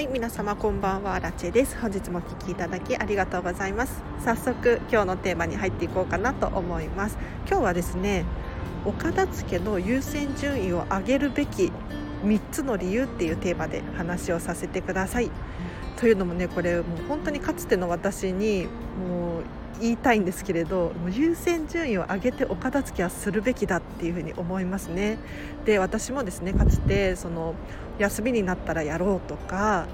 はい皆様こんばんは。ラチェです。本日もお聞きいただきありがとうございます。早速今日のテーマに入っていこうかなと思います。今日はですねお片付けの優先順位を上げるべき3つの理由っていうテーマで話をさせてください。というのもねこれもう本当にかつての私にもう言いたいんですけれど優先順位を上げてお片付けはするべきだっていうふうに思いますね。で私もですねかつてその休みになったらやろうとか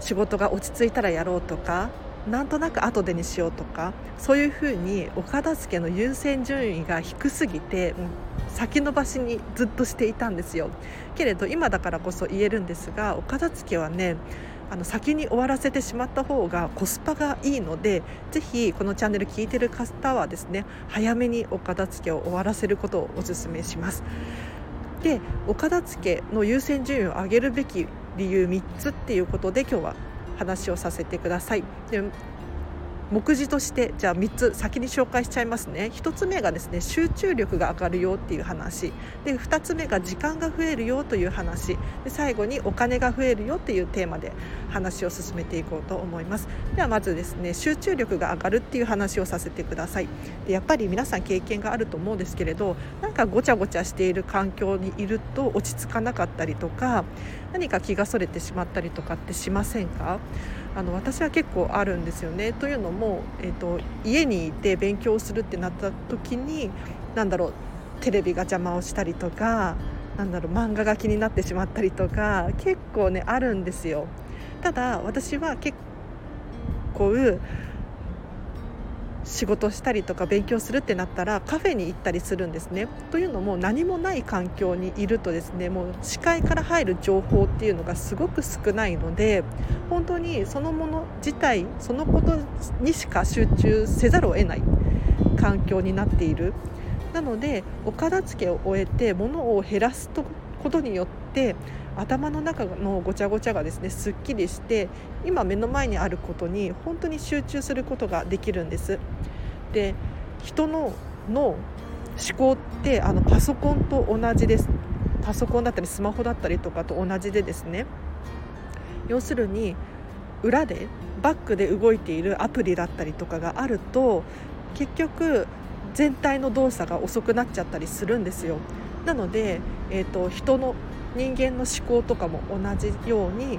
仕事が落ち着いたらやろうとかなんとなく後でにしようとかそういうふうにお片付けの優先順位が低すぎて先延ばしにずっとしていたんですよ。けれど今だからこそ言えるんですがお片付けはねあの先に終わらせてしまった方がコスパがいいのでぜひこのチャンネル聞いてる方はですね早めにお片付けを終わらせることをおすめします。でお片付けの優先順位を上げるべき理由3つっていうことで今日は話をさせてください。で目次としてじゃあ3つ先に紹介しちゃいますね。1つ目がですね集中力が上がるよっていう話。で2つ目が時間が増えるよという話。で最後にお金が増えるよっていうテーマで話を進めていこうと思います。ではまずですね集中力が上がるっていう話をさせてください。でやっぱり皆さん経験があると思うんですけれどなんかごちゃごちゃしている環境にいると落ち着かなかったりとか何か気がそれてしまったりとかってしませんか？あの私は結構あるんですよね。というのも、えーと、家にいて勉強するってなった時に何だろうテレビが邪魔をしたりとかなんだろう漫画が気になってしまったりとか結構ねあるんですよ。ただ私は結構仕事したりとか勉強するってなったらカフェに行ったりするんですね。というのも何もない環境にいるとですねもう視界から入る情報っていうのがすごく少ないので本当にそのもの自体そのことにしか集中せざるを得ない環境になっている。なのでお片付けを終えて物を減らすことによって頭の中のごちゃごちゃがですねすっきりして今目の前にあることに本当に集中することができるんです。で人のの思考ってあのパソコンと同じですパソコンだったりスマホだったりとかと同じでですね要するに裏でバックで動いているアプリだったりとかがあると結局全体の動作が遅くなっちゃったりするんですよ。なので、えーと人の人間の思考とかも同じように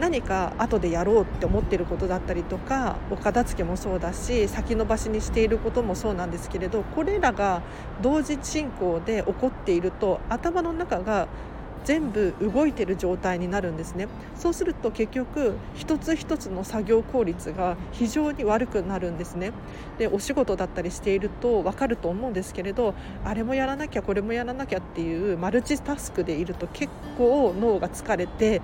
何か後でやろうって思ってることだったりとかお片付けもそうだし先延ばしにしていることもそうなんですけれどこれらが同時進行で起こっていると頭の中が全部動いてる状態になるんですね。そうすると結局一つ一つの作業効率が非常に悪くなるんですね。でお仕事だったりしていると分かると思うんですけれどあれもやらなきゃこれもやらなきゃっていうマルチタスクでいると結構脳が疲れて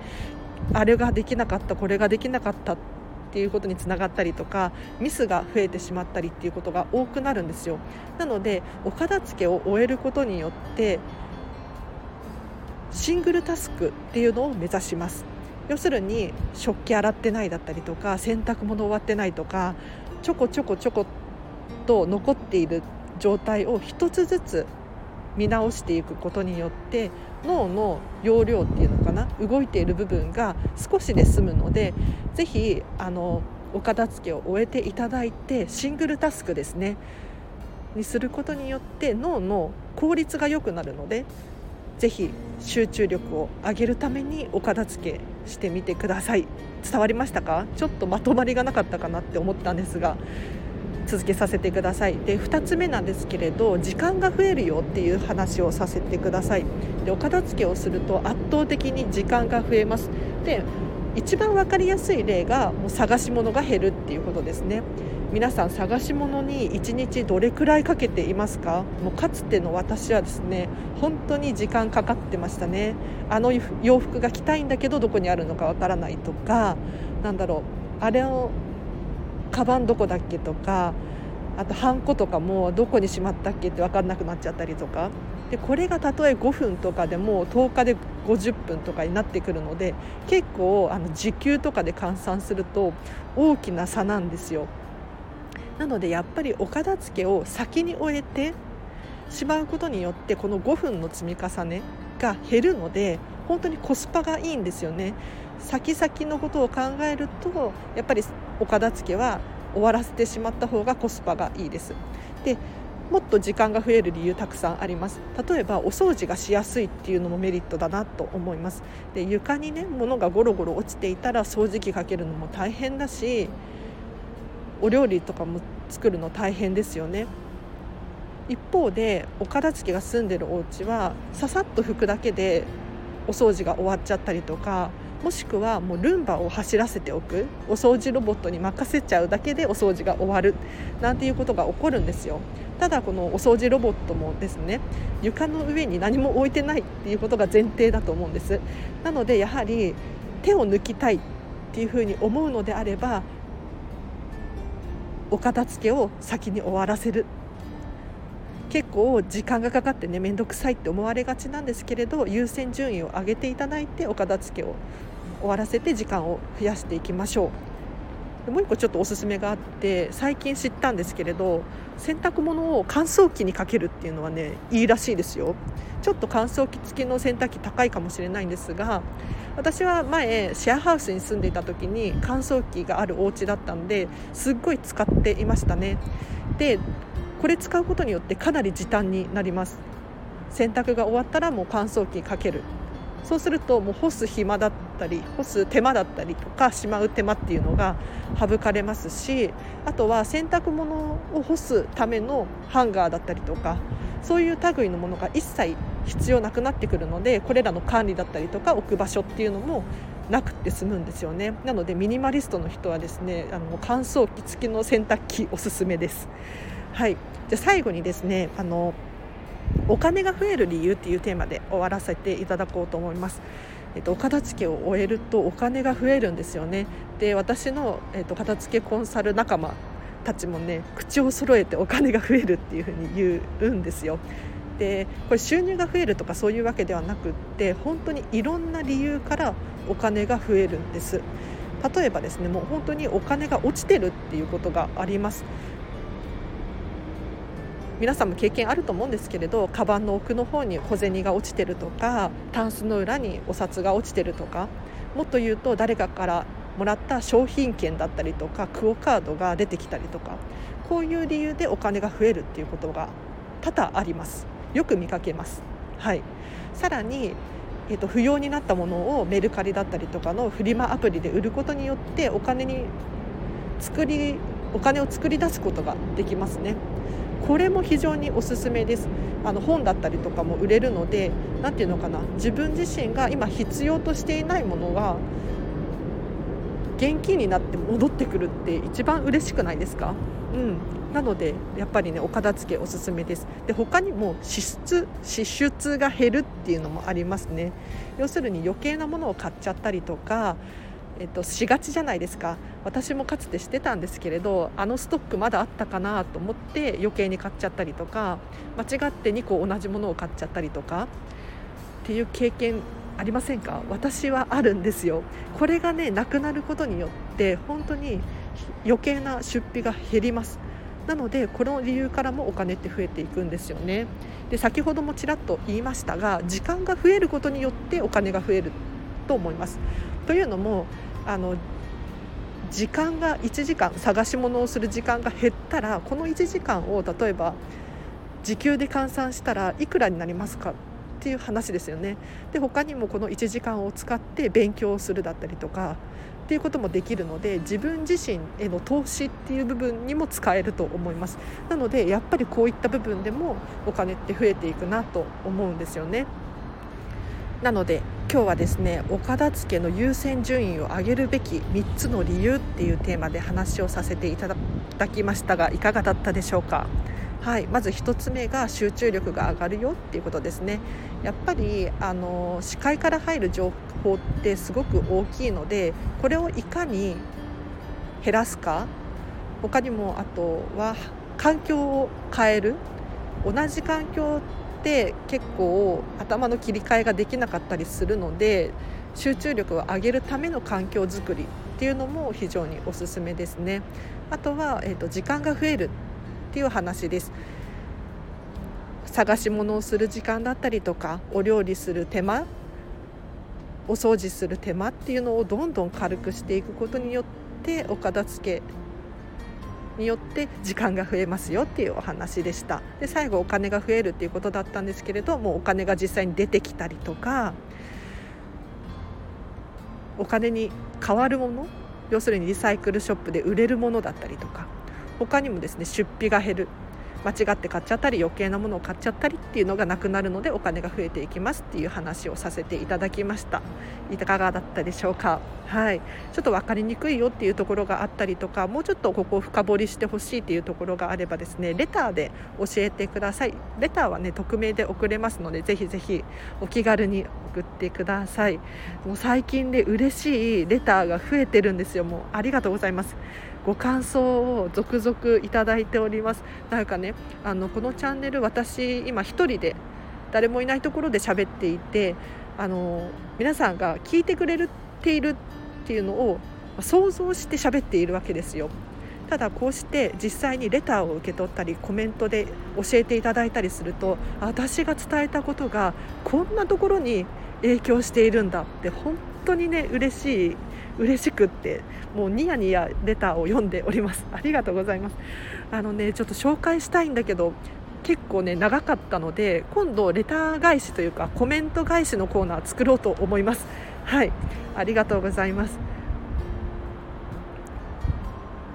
あれができなかったこれができなかったっていうことにつながったりとかミスが増えてしまったりっていうことが多くなるんですよ。なのでお片付けを終えることによってシングルタスクっていうのを目指します。要するに食器洗ってないだったりとか洗濯物終わってないとかちょこちょこちょこっと残っている状態を一つずつ見直していくことによって脳の容量っていうのかな動いている部分が少しで済むのでぜひあのお片付けを終えていただいてシングルタスクですねにすることによって脳の効率が良くなるのでぜひ集中力を上げるためにお片付けしてみてください。伝わりましたか？ちょっとまとまりがなかったかなって思ったんですが続けさせてください。で2つ目なんですけれど時間が増えるよっていう話をさせてください。でお片付けをすると圧倒的に時間が増えます。で一番分かりやすい例がもう探し物が減るっていうことですね。皆さん探し物に1日どれくらいかけていますか？もうかつての私はですね本当に時間かかってましたね。あの洋服が着たいんだけどどこにあるのかわからないとかなんだろうあれをカバンどこだっけとかあとハンコとかもどこにしまったっけって分かんなくなっちゃったりとか。でこれがたとえ5分とかでも10日で50分とかになってくるので結構あの時給とかで換算すると大きな差なんですよ。なのでやっぱりお片付けを先に終えてしまうことによってこの5分の積み重ねが減るので本当にコスパがいいんですよね。先々のことを考えるとやっぱりお片付けは終わらせてしまった方がコスパがいいです。でもっと時間が増える理由たくさんあります。例えばお掃除がしやすいっていうのもメリットだなと思います。で床にね物がゴロゴロ落ちていたら掃除機かけるのも大変だしお料理とかも作るの大変ですよね。一方でお片付けが住んでるお家はささっと拭くだけでお掃除が終わっちゃったりとかもしくはもうルンバを走らせておくお掃除ロボットに任せちゃうだけでお掃除が終わるなんていうことが起こるんですよ。ただこのお掃除ロボットもですね床の上に何も置いてないっていうことが前提だと思うんです。なのでやはり手を抜きたいっていうふうに思うのであればお片付けを先に終わらせる。結構時間がかかってね面倒くさいって思われがちなんですけれど優先順位を上げていただいてお片付けを終わらせて時間を増やしていきましょう。もう一個ちょっとおすすめがあって最近知ったんですけれど洗濯物を乾燥機にかけるっていうのはねいいらしいですよ。ちょっと乾燥機付きの洗濯機高いかもしれないんですが私は前シェアハウスに住んでいた時に乾燥機があるお家だったんですっごい使っていましたね。でこれ使うことによってかなり時短になります。洗濯が終わったらもう乾燥機かける。そうするともう干す暇だったり干す手間だったりとかしまう手間っていうのが省かれますしあとは洗濯物を干すためのハンガーだったりとかそういう類のものが一切必要なくなってくるのでこれらの管理だったりとか置く場所っていうのもなくて済むんですよねなのでミニマリストの人はですねあの乾燥機付きの洗濯機おすすめですはい、じゃ最後にですねあのお金が増える理由っていうテーマで終わらせていただこうと思います。えっと、お片付けを終えるとお金が増えるんですよね。で私の、えっと、片付けコンサル仲間たちもね口を揃えてお金が増えるっていうふうに言うんですよ。でこれ収入が増えるとかそういうわけではなくって本当にいろんな理由からお金が増えるんです。例えばですねもう本当にお金が落ちてるっていうことがあります。皆さんも経験あると思うんですけれどカバンの奥の方に小銭が落ちてるとかタンスの裏にお札が落ちてるとかもっと言うと誰かからもらった商品券だったりとかクオ・カードが出てきたりとかこういう理由でお金が増えるっていうことが多々あります。よく見かけます、はい、さらにえーと、不要になったものをメルカリだったりとかのフリマアプリで売ることによってお金に作りお金を作り出すことができますね。これも非常におすすめです。あの本だったりとかも売れるので何ていうのかな。自分自身が今必要としていないものが現金になって戻ってくるって一番嬉しくないですか？うん。なのでやっぱりねお片付けおすすめです。で他にも支出支出が減るっていうのもありますね。要するに余計なものを買っちゃったりとかえっと、しがちじゃないですか。私もかつてしてたんですけれどあのストックまだあったかなと思って余計に買っちゃったりとか間違って2個同じものを買っちゃったりとかっていう経験ありませんか？私はあるんですよ。これがねなくなることによって本当に余計な出費が減ります。なのでこの理由からもお金って増えていくんですよね。で先ほどもちらっと言いましたが時間が増えることによってお金が増えると思います。というのもあの時間が1時間探し物をする時間が減ったらこの1時間を例えば時給で換算したらいくらになりますかっていう話ですよね。で他にもこの1時間を使って勉強するだったりとかっていうこともできるので自分自身への投資っていう部分にも使えると思いますなのでやっぱりこういった部分でもお金って増えていくなと思うんですよね。なので今日はですねお片付けの優先順位を上げるべき3つの理由っていうテーマで話をさせていただきましたがいかがだったでしょうか？はい、まず1つ目が集中力が上がるよっていうことですね。やっぱりあの視界から入る情報ってすごく大きいのでこれをいかに減らすか他にもあとは環境を変える。同じ環境って結構頭の切り替えができなかったりするので集中力を上げるための環境づくりっていうのも非常におすすめですね。あとは、えーと、時間が増える。ていう話です。探し物をする時間だったりとかお料理する手間お掃除する手間っていうのをどんどん軽くしていくことによってお片付けによって時間が増えますよっていうお話でした。で最後お金が増えるっていうことだったんですけれどもうお金が実際に出てきたりとかお金に変わるもの要するにリサイクルショップで売れるものだったりとか他にもですね出費が減る。間違って買っちゃったり余計なものを買っちゃったりっていうのがなくなるのでお金が増えていきますっていう話をさせていただきました。いかがだったでしょうか？はい。ちょっと分かりにくいよっていうところがあったりとかもうちょっとここを深掘りしてほしいっていうところがあればですねレターで教えてください。レターはね匿名で送れますのでぜひぜひお気軽に送ってください。もう最近で嬉しいレターが増えてるんですよ。もうありがとうございます。ご感想を続々いただいております。なんかねあのこのチャンネル私今1人で誰もいないところで喋っていてあの皆さんが聞いてくれているっていうのを想像して喋っているわけですよ。ただこうして実際にレターを受け取ったりコメントで教えていただいたりすると私が伝えたことがこんなところに影響しているんだって本当にね嬉しい嬉しくってもうニヤニヤレターを読んでおります。ありがとうございます。あのねちょっと紹介したいんだけど結構ね長かったので今度レター返しというかコメント返しのコーナー作ろうと思います。はい。ありがとうございます。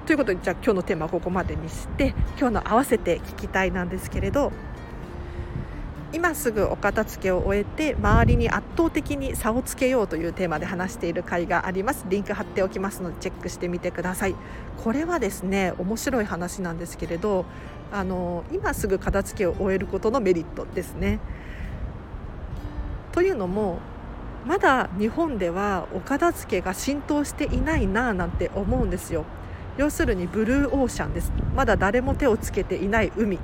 ということでじゃあ今日のテーマはここまでにして今日の合わせて聞きたいなんですけれど今すぐお片付けを終えて周りに圧倒的に差をつけようというテーマで話している回があります。リンク貼っておきますのでチェックしてみてください。これはですね面白い話なんですけれどあの今すぐ片付けを終えることのメリットですね。というのもまだ日本ではお片付けが浸透していないななんて思うんですよ。要するにブルーオーシャンです。まだ誰も手をつけていない海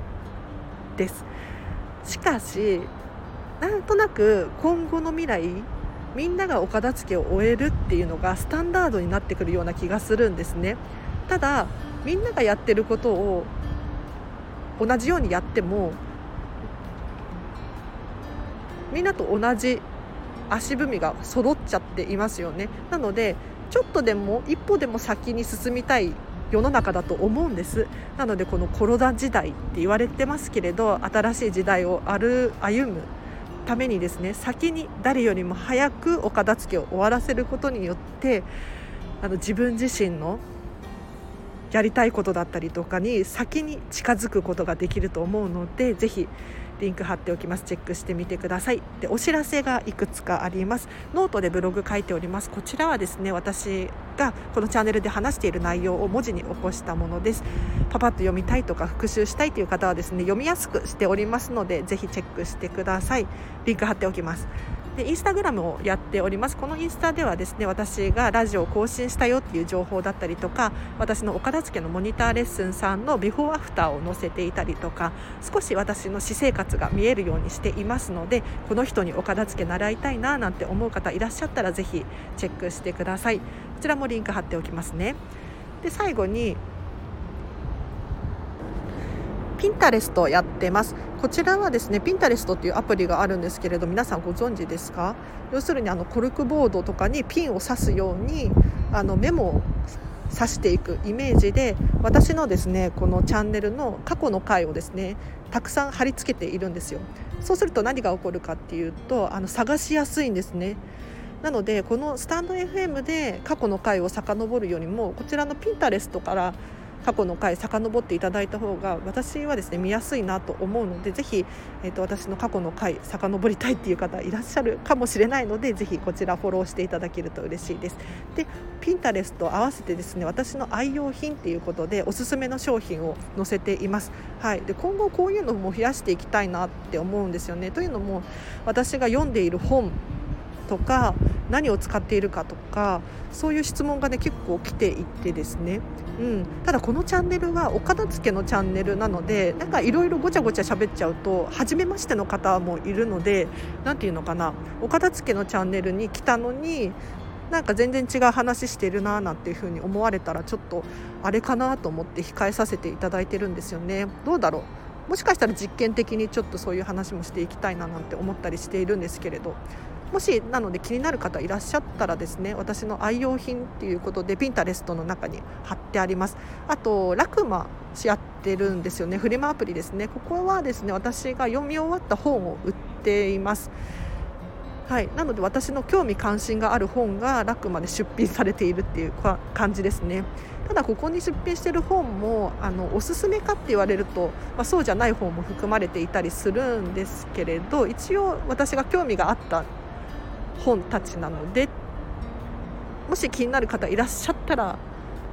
です。しかしなんとなく今後の未来みんながお片付けを終えるっていうのがスタンダードになってくるような気がするんですね。ただみんながやってることを同じようにやってもみんなと同じ足踏みが揃っちゃっていますよね。なのでちょっとでも一歩でも先に進みたい世の中だと思うんです。なのでこのコロナ時代って言われてますけれど新しい時代を歩むためにですね先に誰よりも早くお片付けを終わらせることによってあの自分自身のやりたいことだったりとかに先に近づくことができると思うのでぜひリンク貼っておきます。チェックしてみてください。でお知らせがいくつかあります。ノートでブログ書いております。こちらはですね私がこのチャンネルで話している内容を文字に起こしたものです。パパッと読みたいとか復習したいという方はですね読みやすくしておりますのでぜひチェックしてください。リンク貼っておきます。でインスタグラムをやっております。このインスタではですね私がラジオを更新したよっていう情報だったりとか私のお片付けのモニターレッスンさんのビフォーアフターを載せていたりとか少し私の私生活が見えるようにしていますのでこの人にお片付け習いたいななんて思う方いらっしゃったらぜひチェックしてください。こちらもリンク貼っておきますね。で最後にピンタレストやってます。こちらはですねピンタレストっていうアプリがあるんですけれど皆さんご存知ですか？要するにあのコルクボードとかにピンを刺すようにあのメモを刺していくイメージで私のですねこのチャンネルの過去の回をですねたくさん貼り付けているんですよ。そうすると何が起こるかっていうとあの探しやすいんですね。なのでこのスタンド FM で過去の回を遡るよりもこちらのピンタレストから過去の回遡っていただいた方が私はですね見やすいなと思うのでぜひ、えーと、私の過去の回遡りたいっていう方いらっしゃるかもしれないのでぜひこちらフォローしていただけると嬉しいです。でピンタレスと合わせてですね私の愛用品っていうことでおすすめの商品を載せています、はい、で今後こういうのも増やしていきたいなって思うんですよね。というのも私が読んでいる本とか何を使っているかとかそういう質問がね結構来ていってですね。うん、ただこのチャンネルはお片付けのチャンネルなのでなんかいろいろごちゃごちゃ喋っちゃうと初めましての方もいるので何て言うのかな。お片付けのチャンネルに来たのになんか全然違う話してるななんていう風に思われたらちょっとあれかなと思って控えさせていただいてるんですよね。どうだろう。もしかしたら実験的にちょっとそういう話もしていきたいななんて思ったりしているんですけれど。もしなので気になる方いらっしゃったらですね私の愛用品っていうことでピンタレストの中に貼ってあります。あとラクマし合ってるんですよね。フリマアプリですね。ここはですね私が読み終わった本を売っています。はい、なので私の興味関心がある本がラクマで出品されているっていう感じですね。ただここに出品してる本もあのおすすめかって言われると、まあ、そうじゃない本も含まれていたりするんですけれど一応私が興味があった本たちなのでもし気になる方いらっしゃったら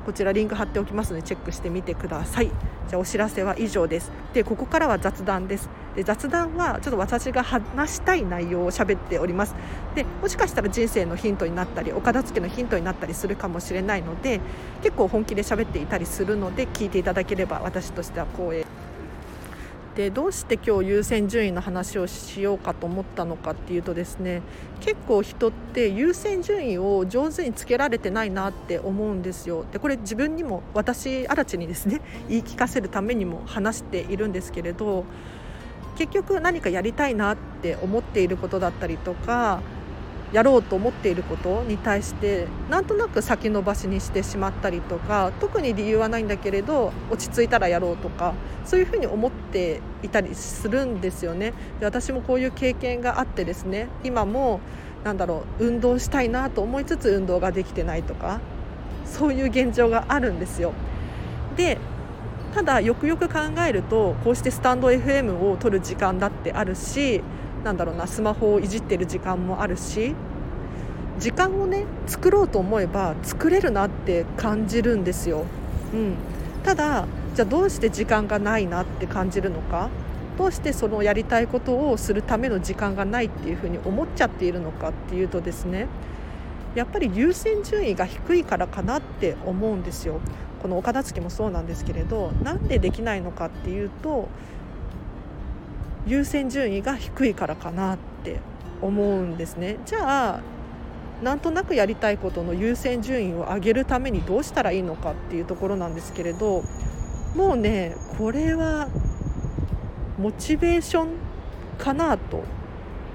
こちらリンク貼っておきますのでチェックしてみてください。じゃあお知らせは以上です。でここからは雑談です。で雑談はちょっと私が話したい内容を喋っております。でもしかしたら人生のヒントになったりお片付けのヒントになったりするかもしれないので結構本気で喋っていたりするので聞いていただければ私としては光栄でどうして今日優先順位の話をしようかと思ったのかっていうとですね結構人って優先順位を上手につけられてないなって思うんですよ。でこれ自分にも私荒地にですね 言い聞かせるためにも話しているんですけれど結局何かやりたいなって思っていることだったりとかやろうと思っていることに対してなんとなく先延ばしにしてしまったりとか特に理由はないんだけれど落ち着いたらやろうとかそういうふうに思っていたりするんですよね。で私もこういう経験があってですね今もなんだろう運動したいなと思いつつ運動ができてないとかそういう現状があるんですよ。でただよくよく考えるとこうしてスタンド FM を撮る時間だってあるしなんだろうなスマホをいじってる時間もあるし時間をね作ろうと思えば作れるなって感じるんですよ、うん、ただじゃあどうして時間がないなって感じるのか？どうしてそのやりたいことをするための時間がないっていうふうに思っちゃっているのかっていうとですねやっぱり優先順位が低いからかなって思うんですよ。このお片付けもそうなんですけれどなんでできないのかっていうと優先順位が低いからかなって思うんですね。じゃあなんとなくやりたいことの優先順位を上げるためにどうしたらいいのかっていうところなんですけれどもうねこれはモチベーションかなと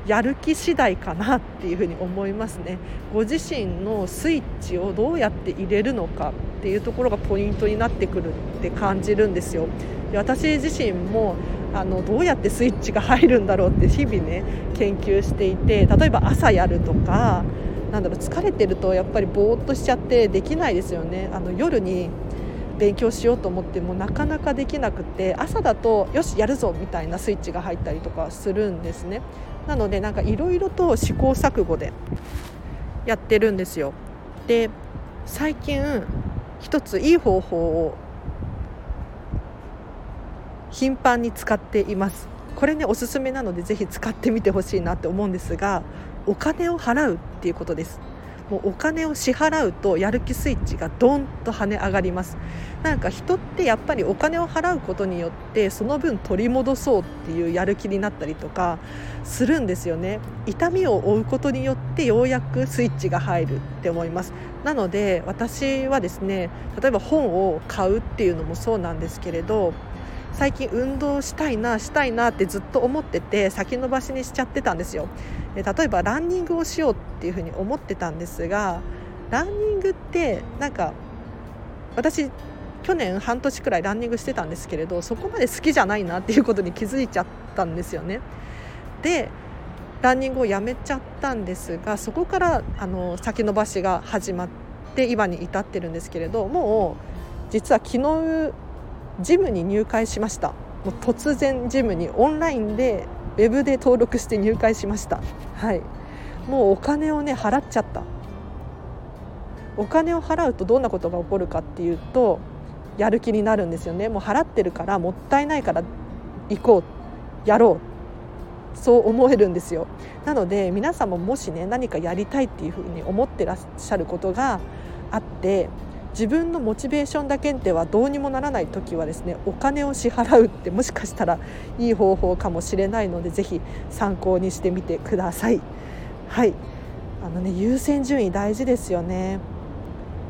やる気次第かなっていうふうに思いますね。ご自身のスイッチをどうやって入れるのかっていうところがポイントになってくるって感じるんですよ。私自身もあのどうやってスイッチが入るんだろうって日々ね研究していて例えば朝やるとかなんだろう疲れてるとやっぱりぼーっとしちゃってできないですよね。あの夜に勉強しようと思ってもなかなかできなくて朝だとよしやるぞみたいなスイッチが入ったりとかするんですね。なのでなんかいろいろと試行錯誤でやってるんですよ。で最近一ついい方法を頻繁に使っています。これねおすすめなのでぜひ使ってみてほしいなって思うんですがお金を払うっていうことです。もうお金を支払うとやる気スイッチがドンと跳ね上がります。なんか人ってやっぱりお金を払うことによってその分取り戻そうっていうやる気になったりとかするんですよね。痛みを負うことによってようやくスイッチが入るって思います。なので私はですね例えば本を買うっていうのもそうなんですけれど最近運動したいなしたいなってずっと思ってて先延ばしにしちゃってたんですよ。で例えばランニングをしようっていうふうに思ってたんですがランニングってなんか私去年半年くらいランニングしてたんですけれどそこまで好きじゃないなっていうことに気づいちゃったんですよね。でランニングをやめちゃったんですがそこからあの先延ばしが始まって今に至ってるんですけれどもう実は昨日ジムに入会しました。もう突然ジムにオンラインでウェブで登録して入会しました。はい。もうお金をね払っちゃった。お金を払うとどんなことが起こるかっていうとやる気になるんですよね。もう払ってるからもったいないから行こう。やろう。そう思えるんですよ。なので皆さんももしね何かやりたいっていうふうに思ってらっしゃることがあって自分のモチベーションだけではどうにもならない時はですねお金を支払うってもしかしたらいい方法かもしれないのでぜひ参考にしてみてください。はい。あのね優先順位大事ですよね。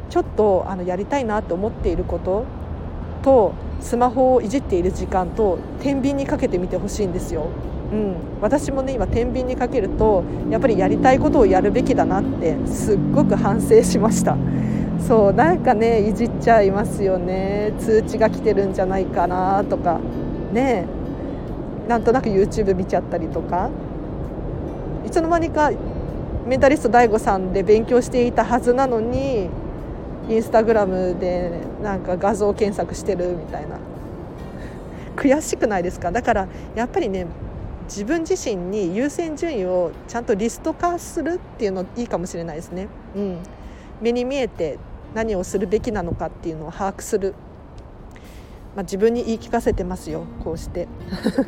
ちょっとあのやりたいなと思っていることとスマホをいじっている時間と天秤にかけてみてほしいんですよ。うん、私もね今天秤にかけるとやっぱりやりたいことをやるべきだなってすっごく反省しました。そうなんかねいじっちゃいますよね。通知が来てるんじゃないかなとか。ね。なんとなく YouTube 見ちゃったりとか。いつの間にかメンタリスト DAIGO さんで勉強していたはずなのにインスタグラムでなんか画像検索してるみたいな。悔しくないですか？だからやっぱりね自分自身に優先順位をちゃんとリスト化するっていうのいいかもしれないですね。うん、目に見えて何をするべきなのかっていうのを把握する。まあ、自分に言い聞かせてますよこうして。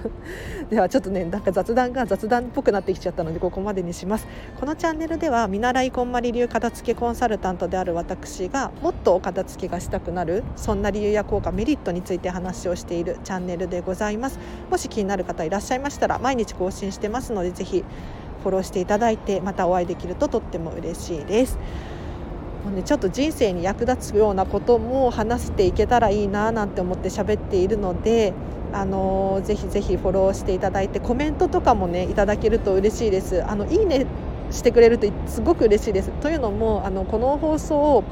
ではちょっとねなんか雑談が雑談っぽくなってきちゃったのでここまでにします。このチャンネルでは見習いこんまり流片付けコンサルタントである私がもっとお片付けがしたくなるそんな理由や効果メリットについて話をしているチャンネルでございます。もし気になる方いらっしゃいましたら毎日更新してますのでぜひフォローしていただいてまたお会いできるととっても嬉しいです。もうね、ちょっと人生に役立つようなことも話していけたらいいななんて思って喋っているので、あのー、ぜひぜひフォローしていただいてコメントとかもねいただけると嬉しいです。あのいいねしてくれるとすごく嬉しいです。というのもあのこの放送を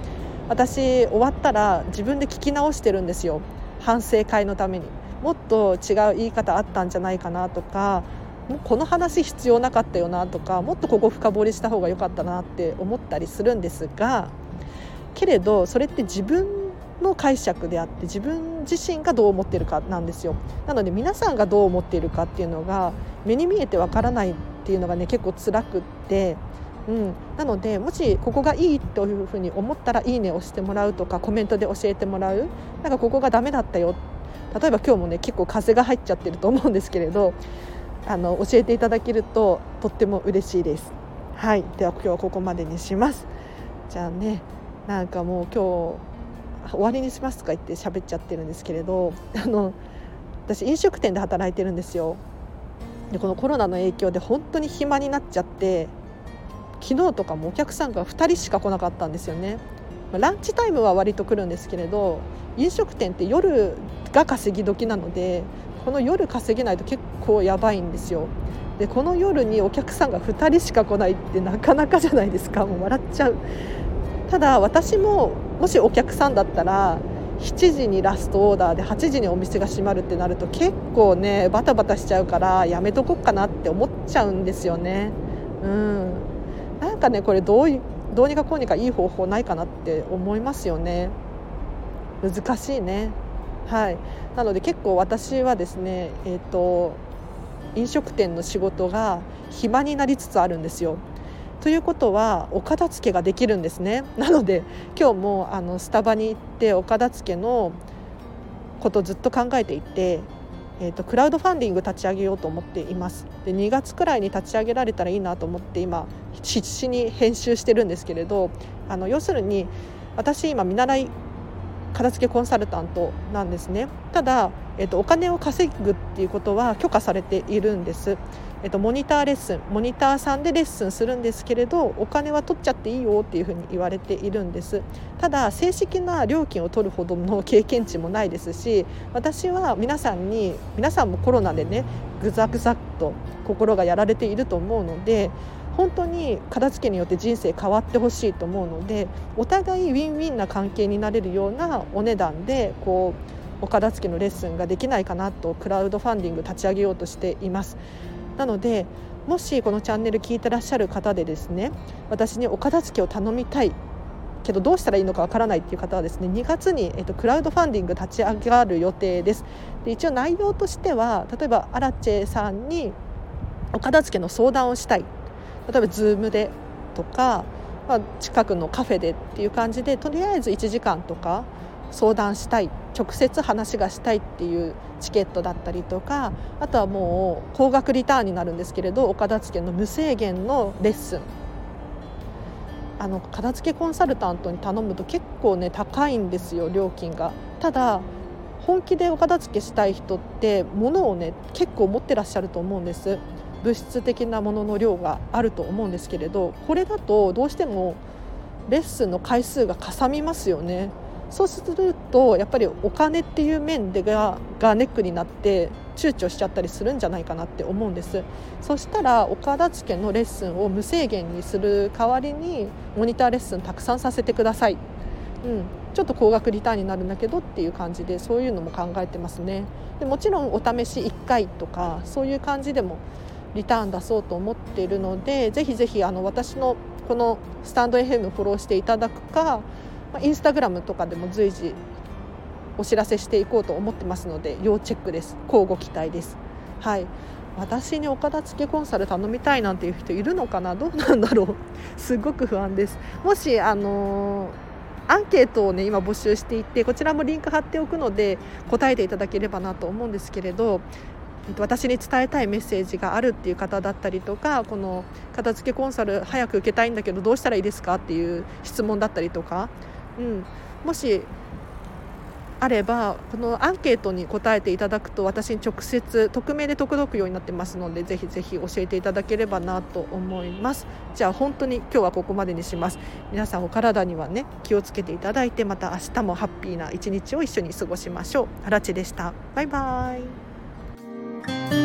私終わったら自分で聞き直してるんですよ反省会のためにもっと違う言い方あったんじゃないかなとかもうこの話必要なかったよなとかもっとここ深掘りした方が良かったなって思ったりするんですがけれどそれって自分の解釈であって自分自身がどう思ってるかなんですよ。なので皆さんがどう思っているかっていうのが目に見えてわからないっていうのがね結構辛くって、うん、なのでもしここがいいというふうに思ったら「いいね」を押してもらうとかコメントで教えてもらう。なんかここがダメだったよ。例えば今日もね結構風が入っちゃってると思うんですけれどあの教えていただけるととっても嬉しいです。はい。では今日はここまでにします。じゃあね。なんかもう今日終わりにしますとか言って喋っちゃってるんですけれどあの私飲食店で働いてるんですよ。でこのコロナの影響で本当に暇になっちゃって昨日とかもお客さんが2人しか来なかったんですよね。ランチタイムは割と来るんですけれど飲食店って夜が稼ぎ時なのでこの夜稼げないと結構やばいんですよ。でこの夜にお客さんが2人しか来ないってなかなかじゃないですか。もう笑っちゃう。ただ私ももしお客さんだったら7時にラストオーダーで8時にお店が閉まるってなると結構ねバタバタしちゃうからやめとこっかなって思っちゃうんですよね。うん、なんかねこれどうどうにかこうにかいい方法ないかなって思いますよね。難しいね。はい、なので結構私はですね、えーと飲食店の仕事が暇になりつつあるんですよ。ということはお片付けができるんですね。なので今日もあのスタバに行ってお片付けのことずっと考えていて、えーと、クラウドファンディング立ち上げようと思っています。で2月くらいに立ち上げられたらいいなと思って今必死に編集してるんですけれどあの要するに私今見習い片付けコンサルタントなんですね。ただ、えーとお金を稼ぐっていうことは許可されているんです。えっと、モニターレッスンモニターさんでレッスンするんですけれどお金は取っちゃっていいよっていうふうに言われているんですただ正式な料金を取るほどの経験値もないですし私は皆さんに皆さんもコロナでねぐざぐざっと心がやられていると思うので本当に片付けによって人生変わってほしいと思うのでお互いウィンウィンな関係になれるようなお値段でこうお片付けのレッスンができないかなとクラウドファンディング立ち上げようとしています。なのでもしこのチャンネル聞いてらっしゃる方でですね私にお片付けを頼みたいけどどうしたらいいのかわからないっていう方はですね2月に、えっと、クラウドファンディング立ち上がる予定です。で一応内容としては例えばアラチェさんにお片付けの相談をしたい。例えば Zoom でとか、まあ、近くのカフェでっていう感じでとりあえず1時間とか相談したい直接話がしたいっていうチケットだったりとかあとはもう高額リターンになるんですけれどお片付けの無制限のレッスン。あの片付けコンサルタントに頼むと結構ね高いんですよ料金が。ただ本気でお片付けしたい人って物をね結構持ってらっしゃると思うんです。物質的なものの量があると思うんですけれどこれだとどうしてもレッスンの回数がかさみますよね。そうするとやっぱりお金っていう面でががネックになって躊躇しちゃったりするんじゃないかなって思うんです。そしたらお片付けのレッスンを無制限にする代わりにモニターレッスンたくさんさせてください、うん、ちょっと高額リターンになるんだけどっていう感じでそういうのも考えてますね。でもちろんお試し1回とかそういう感じでもリターン出そうと思っているのでぜひぜひあの私のこのスタンド FM フォローしていただくか、インスタグラムとかでも随時お知らせしていこうと思ってますので要チェックです。交互期待です。はい。私にお片付けコンサル頼みたいなんていう人いるのかな？どうなんだろう？すごく不安です。もしあのー、アンケートをね今募集していてこちらもリンク貼っておくので答えていただければなと思うんですけれど私に伝えたいメッセージがあるっていう方だったりとかこの片付けコンサル早く受けたいんだけどどうしたらいいですかっていう質問だったりとかうん、もしあればこのアンケートに答えていただくと私に直接匿名で届くようになってますのでぜひぜひ教えていただければなと思います。じゃあ本当に今日はここまでにします。皆さんお体にはね気をつけていただいてまた明日もハッピーな一日を一緒に過ごしましょう。原地でした。バイバイ。